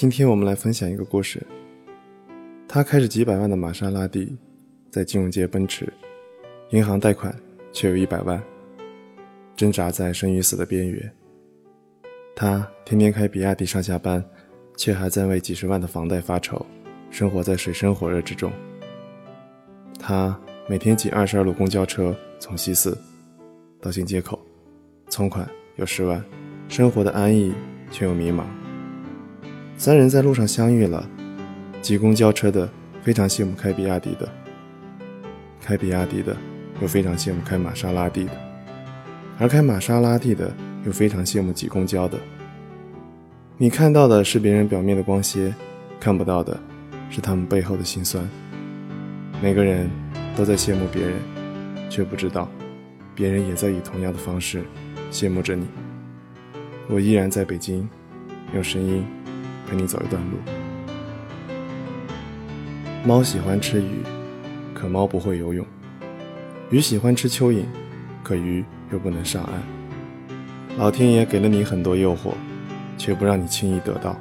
今天我们来分享一个故事。他开着几百万的玛莎拉蒂，在金融街奔驰，银行贷款却有一百万，挣扎在生与死的边缘。他天天开比亚迪上下班，却还在为几十万的房贷发愁，生活在水深火热之中。他每天挤二十二路公交车从西四到新街口，存款有十万，生活的安逸却又迷茫。三人在路上相遇了，挤公交车的非常羡慕开比亚迪的，开比亚迪的又非常羡慕开玛莎拉蒂的，而开玛莎拉蒂的又非常羡慕挤公交的。你看到的是别人表面的光鲜，看不到的是他们背后的辛酸。每个人都在羡慕别人，却不知道别人也在以同样的方式羡慕着你。我依然在北京，用声音。陪你走一段路。猫喜欢吃鱼，可猫不会游泳；鱼喜欢吃蚯蚓，可鱼又不能上岸。老天爷给了你很多诱惑，却不让你轻易得到。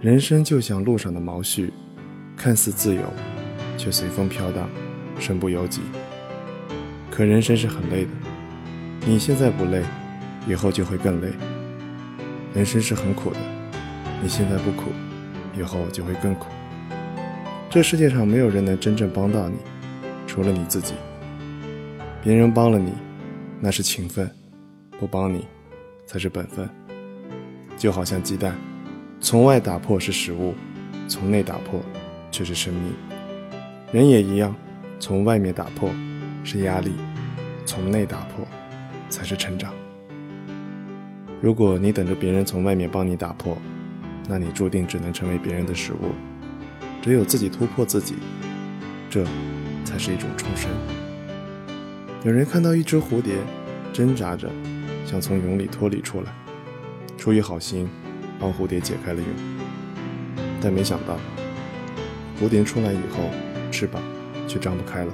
人生就像路上的毛絮，看似自由，却随风飘荡，身不由己。可人生是很累的，你现在不累，以后就会更累。人生是很苦的，你现在不苦，以后就会更苦。这世界上没有人能真正帮到你，除了你自己。别人帮了你，那是情分；不帮你，才是本分。就好像鸡蛋，从外打破是食物，从内打破却是生命。人也一样，从外面打破是压力，从内打破才是成长。如果你等着别人从外面帮你打破，那你注定只能成为别人的食物。只有自己突破自己，这才是一种重生。有人看到一只蝴蝶挣扎着想从蛹里脱离出来，出于好心帮蝴蝶解开了蛹，但没想到蝴蝶出来以后翅膀却张不开了，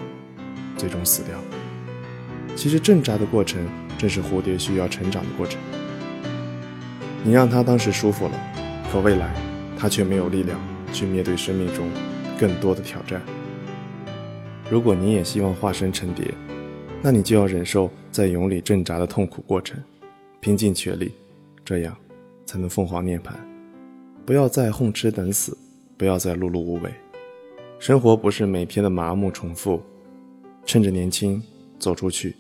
最终死掉。其实挣扎的过程正是蝴蝶需要成长的过程。你让他当时舒服了，可未来他却没有力量去面对生命中更多的挑战。如果你也希望化身成蝶，那你就要忍受在蛹里挣扎的痛苦过程，拼尽全力，这样才能凤凰涅槃。不要再混吃等死，不要再碌碌无为。生活不是每天的麻木重复，趁着年轻走出去，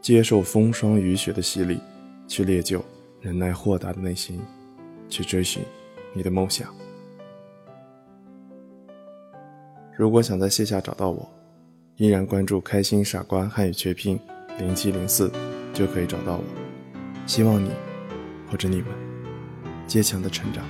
接受风霜雨雪的洗礼，去烈酒。忍耐豁达的内心，去追寻你的梦想。如果想在线下找到我，依然关注“开心傻瓜汉语全拼零七零四”，就可以找到我。希望你或者你们坚强的成长。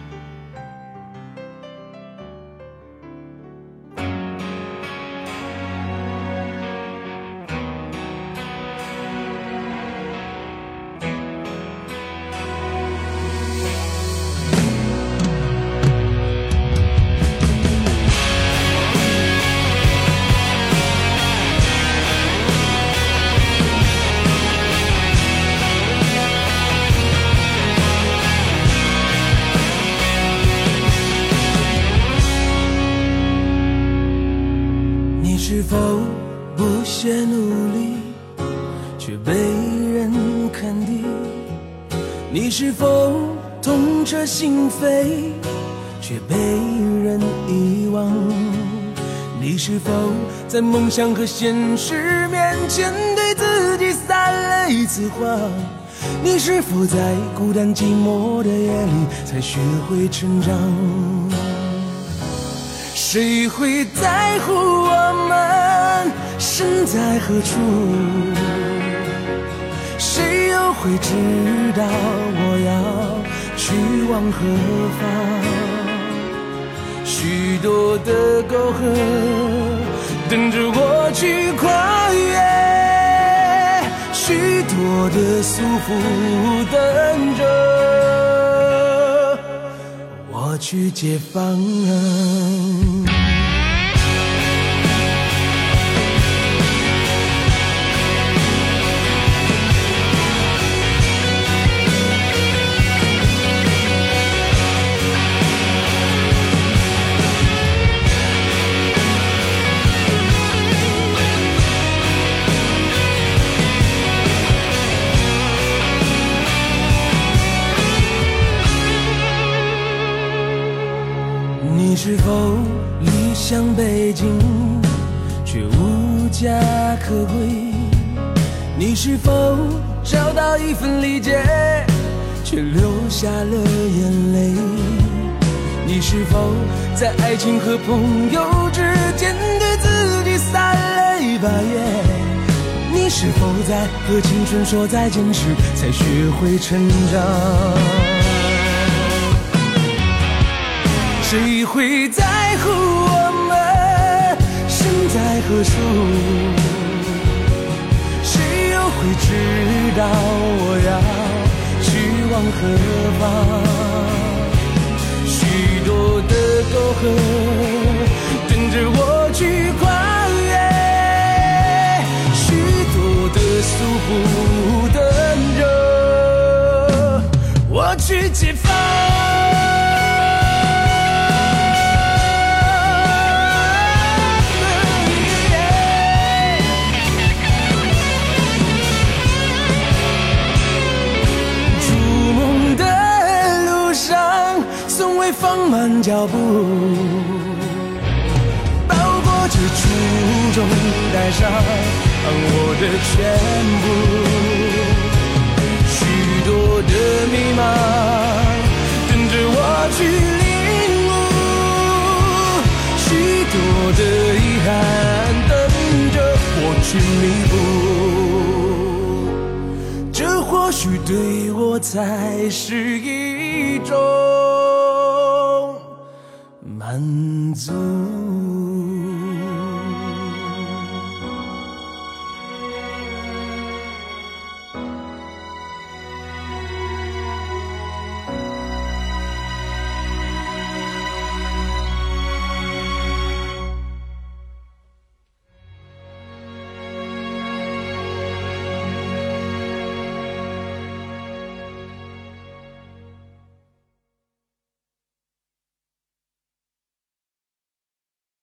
看低？你是否痛彻心扉，却被人遗忘？你是否在梦想和现实面前对自己撒了一次谎？你是否在孤单寂寞的夜里才学会成长？谁会在乎我们身在何处？会知道我要去往何方？许多的沟壑等着我去跨越，许多的束缚等着我去解放。想背景却无家可归？你是否找到一份理解，却流下了眼泪？你是否在爱情和朋友之间对自己撒了把盐？你是否在和青春说再见时才学会成长？谁会在乎何处？谁又会知道我要去往何方？许多的沟壑等着我去跨越，许多的束缚等着我去解放。脚步，包裹着初衷，带上我的全部。许多的迷茫等着我去领悟，许多的遗憾等着我去弥补。这或许对我才是一种。满足。